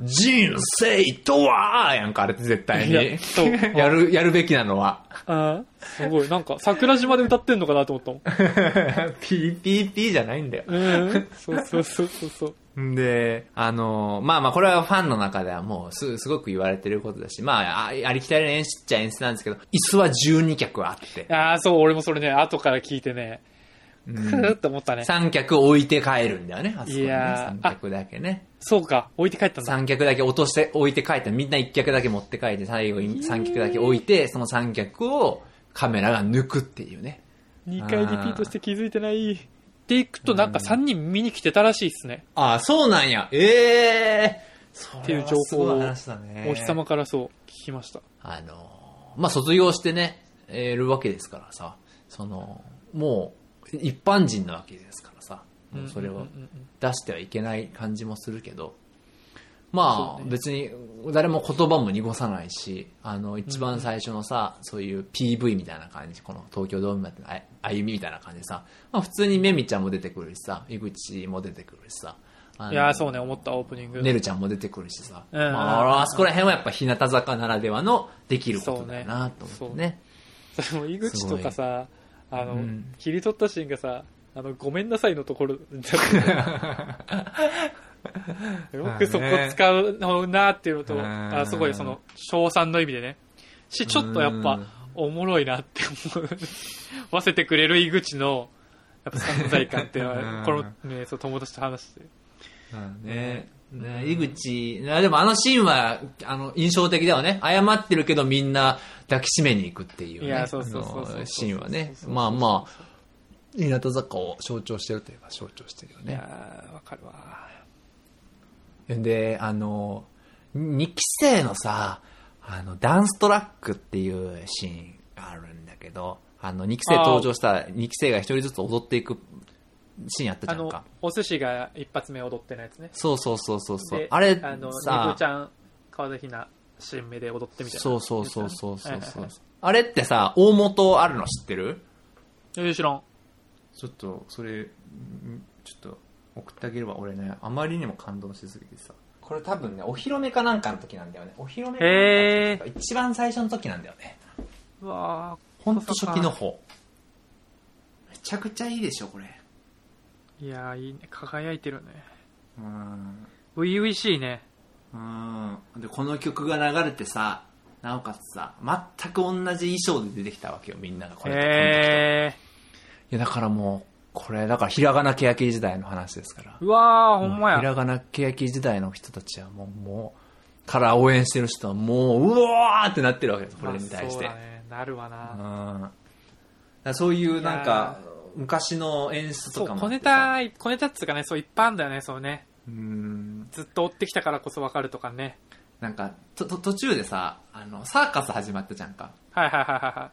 人生とはやんか、あれって絶対に。そう やる、やるべきなのは。あーすごい。なんか、桜島で歌ってんのかなと思ったもん。ピーピーピーじゃないんだよ。うん。そうそうそうそうそう。ん で、あの、まあまあこれはファンの中ではもうすすごく言われてることだし、まああありきたりの演出っちゃ演出なんですけど、椅子は12脚あって、ああ、そう、俺もそれね、後から聞いてね、うくーって思ったね。3脚置いて帰るんだよね、あそこにね。いやー3脚だけね。そうか、置いて帰ったんだ。三脚だけ落として置いて帰って、みんな一脚だけ持って帰って、最後に三脚だけ置いて、その三脚をカメラが抜くっていうね。2回リピートして気づいてない。っていくと、なんか3人見に来てたらしいっすね。ああ、そうなんや。ええー。っていう情報をそれはすごい話だね。お日様からそう、聞きました。あのー、まあ、卒業してね、えーるわけですからさ、その、もう、一般人なわけですからさ、もうそれを出してはいけない感じもするけど、まあ、別に誰も言葉も濁さないし、あの、一番最初のさ、そういう PV みたいな感じ、この東京ドームのあ歩みみたいな感じでさ、まあ普通にめみちゃんも出てくるしさ、井口も出てくるしさ、いやー、そうね、思った、オープニング。ねるちゃんも出てくるしさ、うん。まあ、あそこら辺はやっぱ日向坂ならではのできることだよなと思ってね。それも井口とかさ、あの、うん切り取ったシーンがさ、あの、ごめんなさいのところ、よくそこ使うのなっていうのと、うんあすごいその、賞賛の意味でね。し、ちょっとやっぱうん、おもろいなって思う。わせてくれる井口の、やっぱ存在感っていうのうんは、このね、そう友達と話して。ねね井口、でもあのシーンは、あの、印象的だよね。謝ってるけどみんな抱きしめに行くっていう。いやそうそうシーンはね。まあまあ、日向坂を象徴してるといえば象徴してるよね。いや、わかるわ。で、あの、2期生のさ、あの、ダンストラックっていうシーンがあるんだけど、あの、2期生登場したら2期生が一人ずつ踊っていくシーンあったじゃんか。、お寿司が一発目踊ってないやつね。そうそうそうそうそうで。あれあの、さニブちゃん、川田ひな、新芽で踊ってみたいな。そうそうそうそうそうそうはいはいはい。あれってさ、大元あるの知ってるえー知らん。ちょっと、それ、んちょっと送ってあげれば俺ね、あまりにも感動しすぎてさ。これ多分ね、お披露目かなんかの時なんだよね。お披露目かなんかの時一番最初の時なんだよね。うわほんと初期の方。めちゃくちゃいいでしょ、これ。ーいやーいいね。輝いてるね。うん。初々しいね。うん。で、この曲が流れてさ、なおかつさ、全く同じ衣装で出てきたわけよ、みんながこれ。へいや、だからもう、これ、だからひらがなけやき時代の話ですから。ー。うわー、ほんまや。ひらがなけやき時代の人たちはもう、もう、から応援してる人はもう、うわーってなってるわけです、これに対して。まあそうだね。なるわな。うん。だからそういうなんか、昔の演出とかも小ネ。タ、小ネタっつうかね、そういっぱいあるんだよね、そうね。うん。ずっと追ってきたからこそわかるとかね。なんか、と、と、途中でさ、あの、サーカス始まったじゃんか。はいはいはいはいは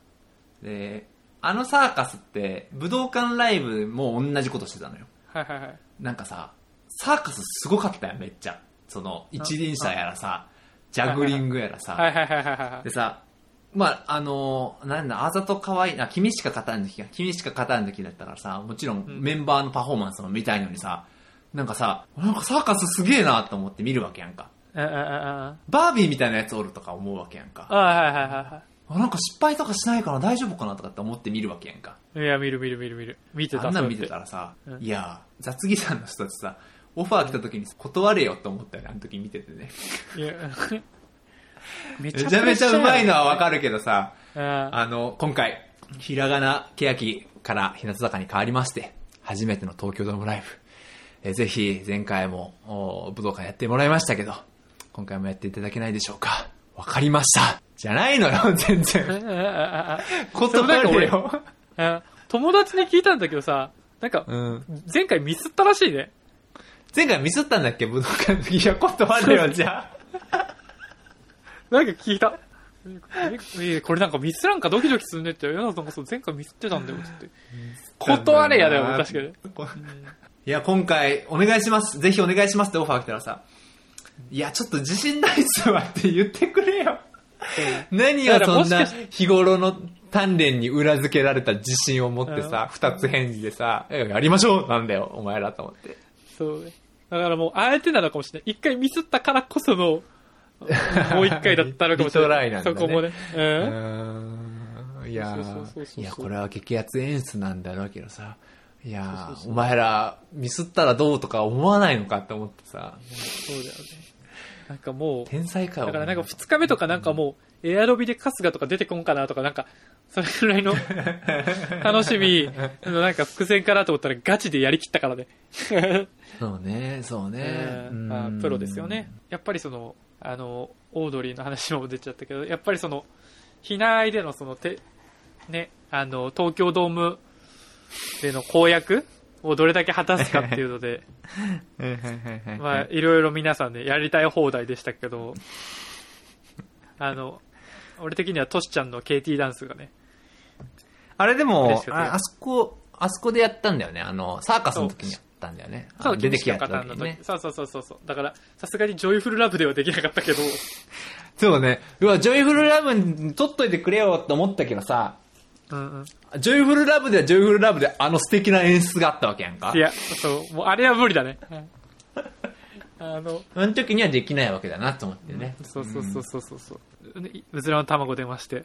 い。で、あのサーカスって、武道館ライブも同じことしてたのよ。はいはいはい。なんかさ、サーカスすごかったよ、めっちゃ。その、一輪車やらさ、ジャグリングやらさ。はいはいはいはいはいで。さ、まあ、あのーなんだ、あざと可愛いな、君しか勝たん時が、君しか勝たん時だったからさ、もちろんんメンバーのパフォーマンスも見たいのにさ、なんかさ、なんかサーカスすげえなと思って見るわけやんか。バービーみたいなやつおるとか思うわけやんか。あはいはいはいはあなんか失敗とかしないから大丈夫かなとかって思って見るわけやんか。い。いや、見る見る見る見る。見てた。あんなん見てたらさ、うんいや、雑技さんの人たちさ、オファー来た時に断れよって思ったよね、あの時見ててね。て。いや、めめちゃめちゃうまいのはわかるけどさ、る。ああの、今回、ひらがなけやきから日向坂に変わりまして、初めての東京ドームライブ。えーぜひ、前回もお武道館やってもらいましたけど、今回もやっていただけないでしょうか。わかりました。じゃないのよ、全然。断れよ。あ 友達に聞いたんだけどさ、なんか、うん。前回ミスったらしいね。前回ミスったんだっけ？武道館の時。いや、断れよ、じゃあ。なんか聞いた。ええこれなんかミスらんかドキドキするねって。いや、なんかそう前回ミスってたんだよ、つって。断れやだよ、確かに。いや、今回、お願いします。ぜひお願いしますってオファー来たらさ、いや、ちょっと自信ないっすわって言ってくれよ。何がそんな日頃の鍛錬に裏付けられた自信を持ってさ、二つ返事でさ、えやりましょうなんだよ、お前らと思って。そうね。だからもう、あえてなのかもしれない。一回ミスったからこその、もう一回だったのかもしれない。なねそこもね。う。うんーん。いやいや、これは激アツ演出なんだろうけどさ、いやお前らミスったらどうとか思わないのかって思ってさ、そうだよね。なんかもう、天才かよ。だからなんか二日目とかなんかもう、エアロビで春日とか出てこんかなとかなんか、それぐらいの 楽しみ、なんか伏線かなと思ったらガチでやりきったからね。そうね、そうね。うんまあ、プロですよね。やっぱりその、あの、オードリーの話も出ちゃったけど、やっぱりその、避難愛でのその、て、ね、あの、東京ドームでの公約をどれだけ果たすかっていうので。まあ、いろいろ皆さんね、やりたい放題でしたけど、あの、俺的にはトシちゃんの KT ダンスがね、あれで嬉もああそこ、あそこでやったんだよね。あの、サーカスの時にたんだよね。あそう、の出てきたった時にね。そうそうそうそうそう。だから、さすがにジョイフルラブではできなかったけど、そうね。うわ、ジョイフルラブに撮っといてくれよって思ったけどさ、うんうん。ジョイフルラブではジョイフルラブであの素敵な演出があったわけやんかい。や、そう、もうあれは無理だね。あの、あの時にはできないわけだなと思ってね。そうそうそうそうそうそう。ううずらの卵出まして、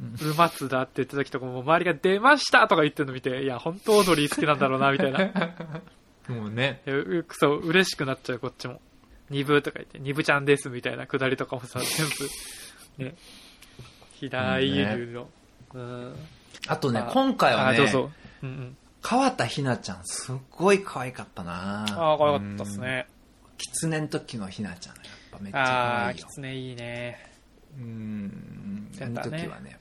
うまつだって言った時とかも、周りが出ましたとか言ってるの見て、いや、本当オードリー好きなんだろうな、みたいな。い もうね。やうそう、嬉しくなっちゃう、こっちも。ニブとか言って、ニブちゃんです、みたいなくだりとかもさ、全部、ね。平井優の。うん。あとねあ、今回はあ、どうね、ぞ。うんうん。川田ひなちゃんすっごい可愛かったなああ、可愛かったっす。ね。キツネの時のひなちゃん、やっぱめっちゃ可ああ、愛いよ。きつねいいね。うん。あの時はね、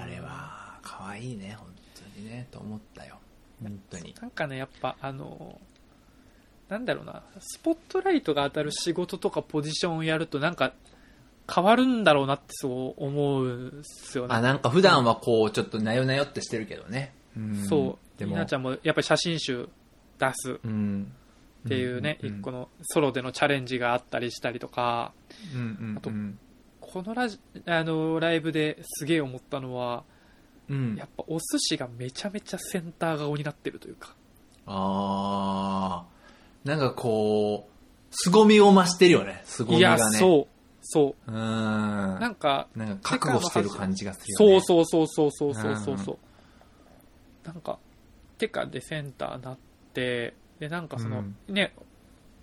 あれは、可愛いね、本当にね、と思ったよ。本当に。なんかね、やっぱ、あの、なんだろうな、スポットライトが当たる仕事とかポジションをやると、なんか、変わるんだろうなってそう思うんですよね。あ、なんか普段はこう、ちょっとなよなよってしてるけどね。うんそう。でもひなちゃんもやっぱり写真集出すうん。っていうね、うん一個のソロでのチャレンジがあったりしたりとか、あとうんこのラジあのライブですげえ思ったのは、うんやっぱお寿司がめちゃめちゃセンター顔になってるというか。あーなんかこう、凄みを増してるよね、凄いや、みがね。う。そう、そう。うん。ななんか、んか覚悟してる感じがするそうよね。そうそうそうそうそうそうそう。なんか、テカでセンターなって、で、なんかその、ね、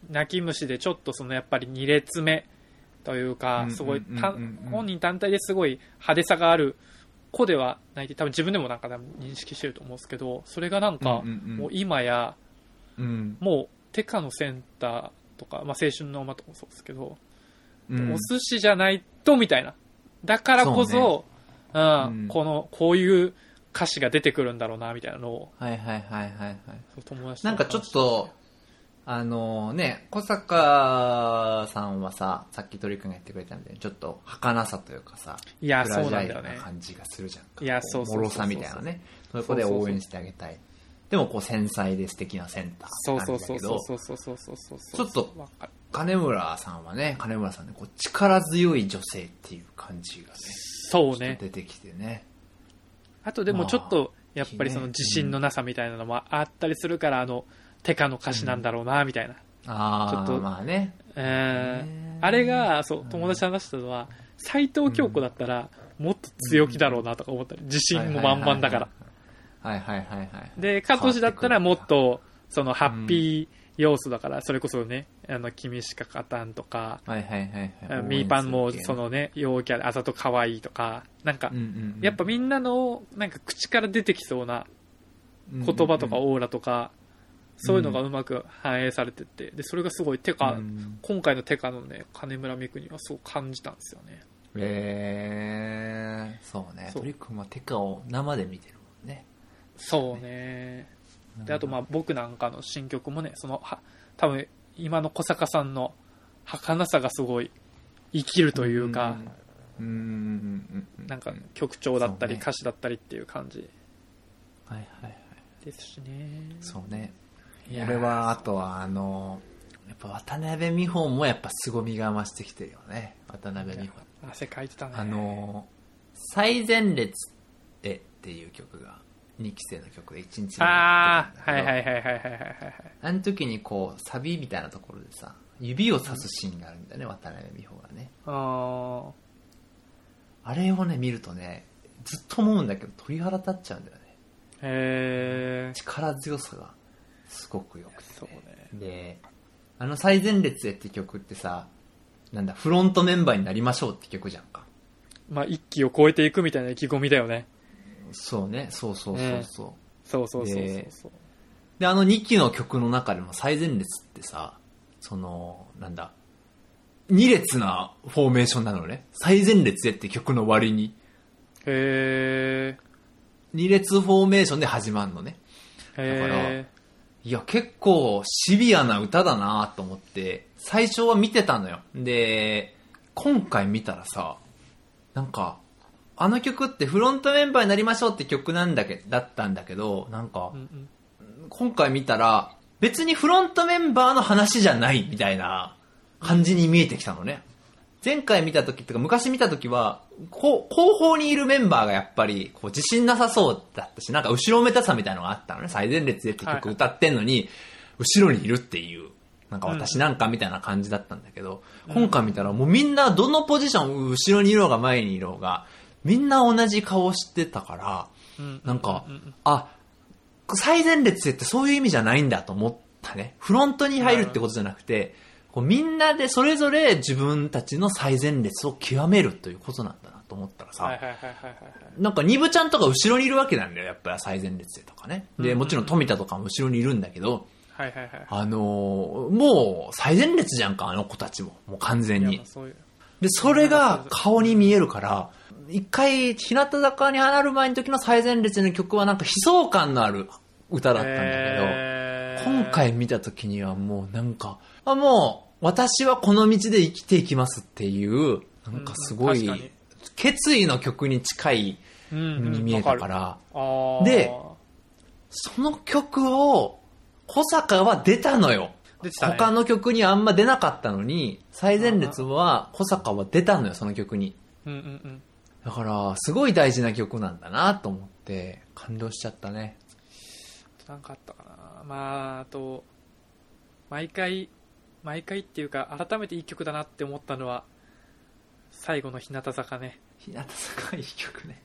泣き虫でちょっとそのやっぱり2列目というかうん、すごい本人単体ですごい派手さがある子ではないって、多分自分でもなんか認識してると思うんですけど、それがなんか、もう今や、うん。もうテカのセンターとか、まあ青春の馬とかもそうですけど、うんお寿司じゃないとみたいな。だからこそ、うんうんこの、こういう歌詞が出てくるんだろうな、みたいなのを、はいはいはいはいはい。友達となんかちょっと、あのね、小坂さんはさ、さっき鳥くんが言ってくれたみたいに、ちょっと儚さというかさ、いや、そうなんだよね。な感じがするじゃんか。いやこそうそうそうそう脆さみたいなね。そこで応援してあげたい。でもこう繊細で素敵なセンターそうそうそうそうそうそうそうそうそう。ちょっと金村さんはね、金村さんね、こう力強い女性っていう感じがね、そうね。出てきてね。あとでもちょっと、やっぱりそのね自信のなさみたいなのもあったりするから、あの、テカの歌詞なんだろうな、みたいな。ああ、ちょっとまあね。えあれが、そう、友達と話したのは、斎藤京子だったら、もっと強気だろうなとか思ったり、自信も満々だから。はいはいはいはい。で、加藤氏だったらもっと、そのハッピー要素だから、それこそね、あの、君しか勝たんとか、はいはいはいはい。ミーパンもそのね、陽キャであざと可愛いとか、なんかやっぱみんなの、なんか口から出てきそうな言葉とかオーラとか、そういうのがうまく反映されてて、で、それがすごいテカ、うん今回のテカのね、金村美久にはすごく感じたんですよね。えー、そうね。そう鳥くんはテカを生で見てるもんね。そうね。で、あとまあ僕なんかの新曲もね、その、は多分今の小坂さんの儚さがすごい生きるというか、うん、うんうんうんうん。なんか曲調だったり歌詞だったりっていう感じはいはいはい。ですしね。そうね。俺は、あとは、あの、やっぱ渡辺美穂もやっぱ凄みが増してきてるよね。渡辺美穂。汗かいてたね。あの、最前列へっていう曲が、2期生の曲で1日目にああ、はいはいはいはいはいはいはい。あの時にこう、サビみたいなところでさ、指をさすシーンがあるんだよね、渡辺美穂がね。ああれをね、見るとね、ずっと思うんだけど、鳥肌立っちゃうんだよね。ーへえ。力強さがすごく良くて、そうね。で、あの最前列へって曲ってさ、なんだ、フロントメンバーになりましょうって曲じゃんか。まあ一気を超えていくみたいな意気込みだよね。そうね、そうそうそうそう。そうそうそうそうでそう。で、あの2期の曲の中でも最前列ってさ、その、なんだ、2列なフォーメーションなのね。最前列へって曲の割に、へ2列フォーメーションで始まるのね。え。だからへいや、結構シビアな歌だなと思って、最初は見てたのよ。で、今回見たらさ、なんか、あの曲ってフロントメンバーになりましょうって曲なんだけ、だったんだけど、なんかー。う、んうん今回見たら、別にフロントメンバーの話じゃないみたいな感じに見えてきたのね。前回見た時っていうか昔見た時は、こう後方にいるメンバーがやっぱりこう自信なさそうだったし、なんか後ろめたさみたいなのがあったのね。最前列でって曲歌ってんのに、後ろにいるっていう、なんか私なんかみたいな感じだったんだけど、今回見たらもうみんなどのポジション、後ろにいろうが前にいろうが、みんな同じ顔してたから、うん。なんかうん。うん、あ、最前列ってそういう意味じゃないんだと思ったね。フロントに入るってことじゃなくて、こうみんなでそれぞれ自分たちの最前列を極めるということなんだなと思ったらさ、はいはいはいはいはいはい。なんかニブちゃんとか後ろにいるわけなんだよ、やっぱり最前列でとかね。で、もちろん富田とかも後ろにいるんだけど、はいはいはい。あのーもう最前列じゃんか、あの子たちも。もう完全に。で、それが顔に見えるから、一回、日向坂に離る前の時の最前列の曲はなんか悲壮感のある歌だったんだけど、今回見た時にはもうなんか、あ、もう、私はこの道で生きていきますっていう、なんかすごい、決意の曲に近いに見えたから、でその曲を、小坂は出たのよ。ね。他の曲にあんま出なかったのに、最前列は小坂は出たのよ、その曲に。うんうんうん。だから、すごい大事な曲なんだなと思って、感動しちゃったね。なんかあったかなまああと毎回毎回っていうか改めていい曲だなって思ったのは最後の日向坂ね。日向坂いい曲ね。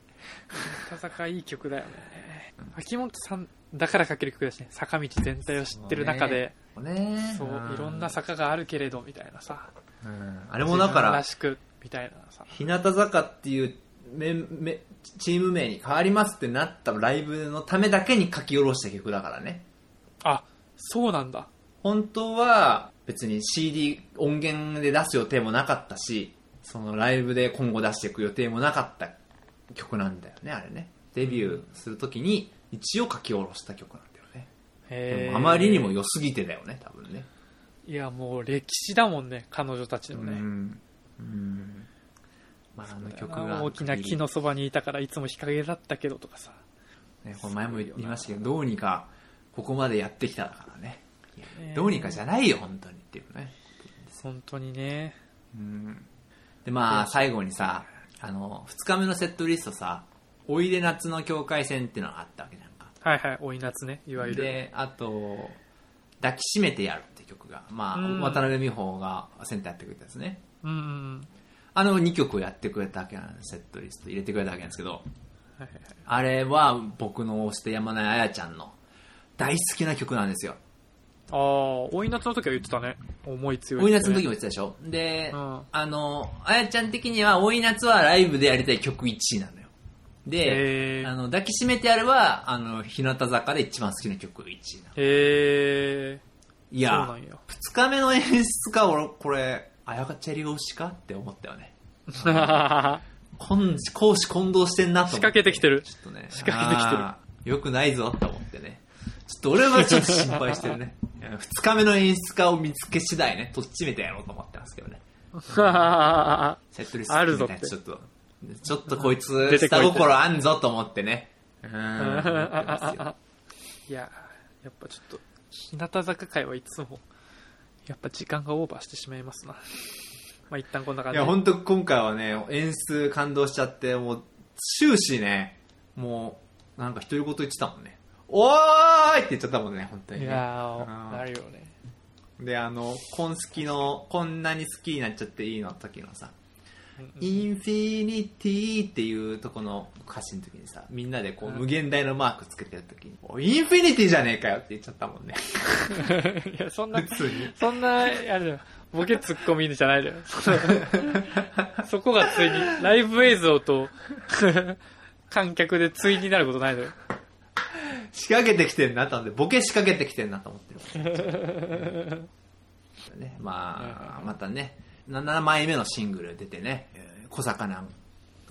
日向坂いい曲だよね。秋元さんだから書ける曲だしね。坂道全体を知ってる中で。ね。そう,、いろんな坂があるけれどみたいなさ。うん。あれもだからら、しくみたいなさ。日向坂っていうめめチーム名に変わりますってなったライブのためだけに書き下ろした曲だからね。あそうなんだ本当は別に CD 音源で出す予定もなかったし、そのライブで今後出していく予定もなかった曲なんだよね、あれね。デビューするときに一応書き下ろした曲なんだよね。あまりにも良すぎてだよね、多分ね。いやもう歴史だもんね彼女たちのね、うん。うん。まあ、あの曲が。大きな木のそばにいたからいつも日陰だったけどとかさね、これ前も言いましたけど、どうにかここまでやってきただからね。どうにかじゃないよ、本当にっていうね。本当にねうん。で、まあ、最後にさ、あの、二日目のセットリストさ、おいで夏の境界線っていうのがあったわけじゃんか。はいはい追い夏ねいわゆるで、あと、抱きしめてやるって曲が、まあ、うん渡辺美穂がセンターやってくれたやつね。うんあの2曲をやってくれたわけなんです、セットリスト入れてくれたわけなんですけど、はいはいはいあれは僕の推して山根彩ちゃんの大好きな曲なんですよ。ああ追い夏の時は言ってたね思い強い追い夏の時も言ってたでしょ？で、うんあの、あやちゃん的には、追い夏はライブでやりたい曲1位なのよ。で、あの、抱きしめてやるは、あの、日向坂で一番好きな曲1位なの。へえいやそうなん、や二日目の演出か、俺、これ、あやかちゃり推しかって思ったよね。こん公私混同してんなと。仕掛けてきてるちょっとね。仕掛けてきてるよくないぞって思ってね。ちょっと俺はちょっと心配してるね。いや二日目の演出家を見つけ次第ね、とっちめてやろうと思ってますけどね。セットリストあるぞってちょっと、ちょっとこいつ、下心あんぞと思ってね。いややっぱちょっと日向坂会はいつもやっぱ時間がオーバーしてしまいますな まあ一旦こんな感じでいや、本当今回はね、演出感動しちゃって、もう、終始ね、もう、なんか独り言言ってたもんね。おーいって言っちゃったもんね、本当にね。いやーうん。なるよね。で、あの、コン好きの、こんなに好きになっちゃっていいの時のさ、インフィニティっていうとこの歌詞の時にさ、みんなでこう、うん無限大のマークつけてる時に、おインフィニティじゃねえかよって言っちゃったもんね。いやそんな。そんなあれだよ。ボケツッコミじゃないだよ。そこがついにライブ映像と観客で対になることないのよ仕掛けてきてんなと思って、ボケ仕掛けてきてんなと思ってる。ね、まあ、またね、7枚目のシングル出てね、えー小坂なん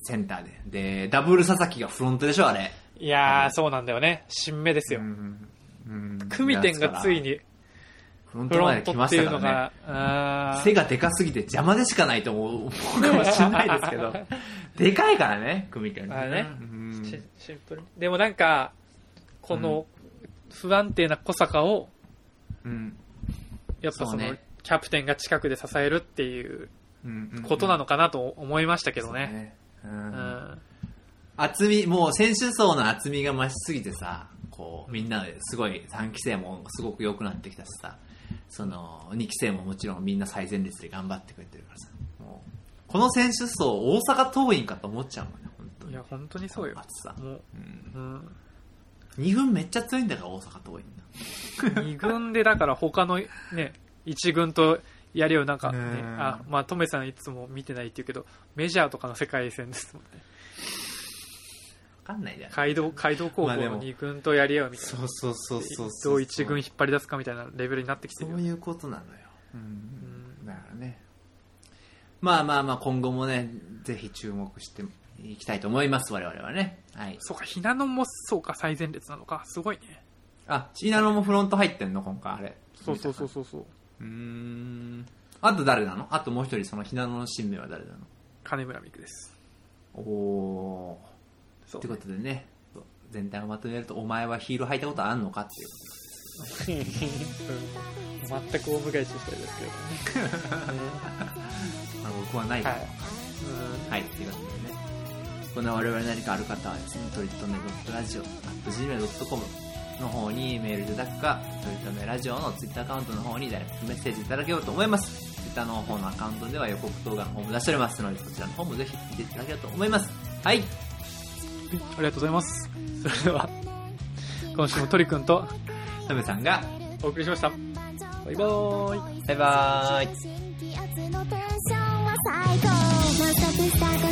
センターで。で、ダブル佐々木がフロントでしょ、あれ。いやーそうなんだよね。新芽ですよ。組点がついにフロントまで来ましてたからね。背がでかすぎて邪魔でしかないと思うかもしれないですけど、でかいからね、組点あねうん。シシンプル。にでもなんかこの不安定な小坂をうん。やっぱそのキャプテンが近くで支えるっていうことなのかなと思いましたけどね。ううん。ん。厚み、もう選手層の厚みが増しすぎてさ、こう、みんなですごい3期生もすごく良くなってきたしさ、その、2期生ももちろんみんな最前列で頑張ってくれてるからさ、もう、この選手層大阪桐蔭かと思っちゃうもんね、本当に。いや本当にそうよ。厚さ。もう、うん。うん、2軍めっちゃ強いんだから、大阪桐蔭2軍でだから他のね1軍とやりをなんか、ねうんあまあトメさんいつも見てないって言うけどメジャーとかの世界戦ですもんねわかんないじゃん。街道街道高校の2軍とやり合うみたいな、そうそうそうそうそう。どう1軍引っ張り出すかみたいなレベルになってきてるよそういうことなのよ。うんうんだからね。まあまあまあ、今後もね、ぜひ注目していきたいと思います、我々はね。はい。そうかひなのもそうか最前列なのかすごいねあ、シナノもフロント入ってんの今回、あれ。そうそうそうそうそうん。あと誰なの？あともう一人、そのひなのの新名は誰なの？金村美久です。おおそうーということでね全体をまとめるとお前はヒール履いたことあんのか？っていううん 全く大向かいししたいですけどね。僕はないとはい。はい、ということでね。こんな我々何かある方はですね、トリットメラジオ、gmail.com の方にメールいただくか、トリットメラジオのツイッターアカウントの方にダイレクトメッセージいただけようと思います。ツイッターの方のアカウントでは予告動画の方も出しておりますので、そちらの方もぜひ見ていただければと思います。はい、ありがとうございます。それでは、今週もトリくんとトメさんが、お送りしました。バイバーイ。バイバーイ。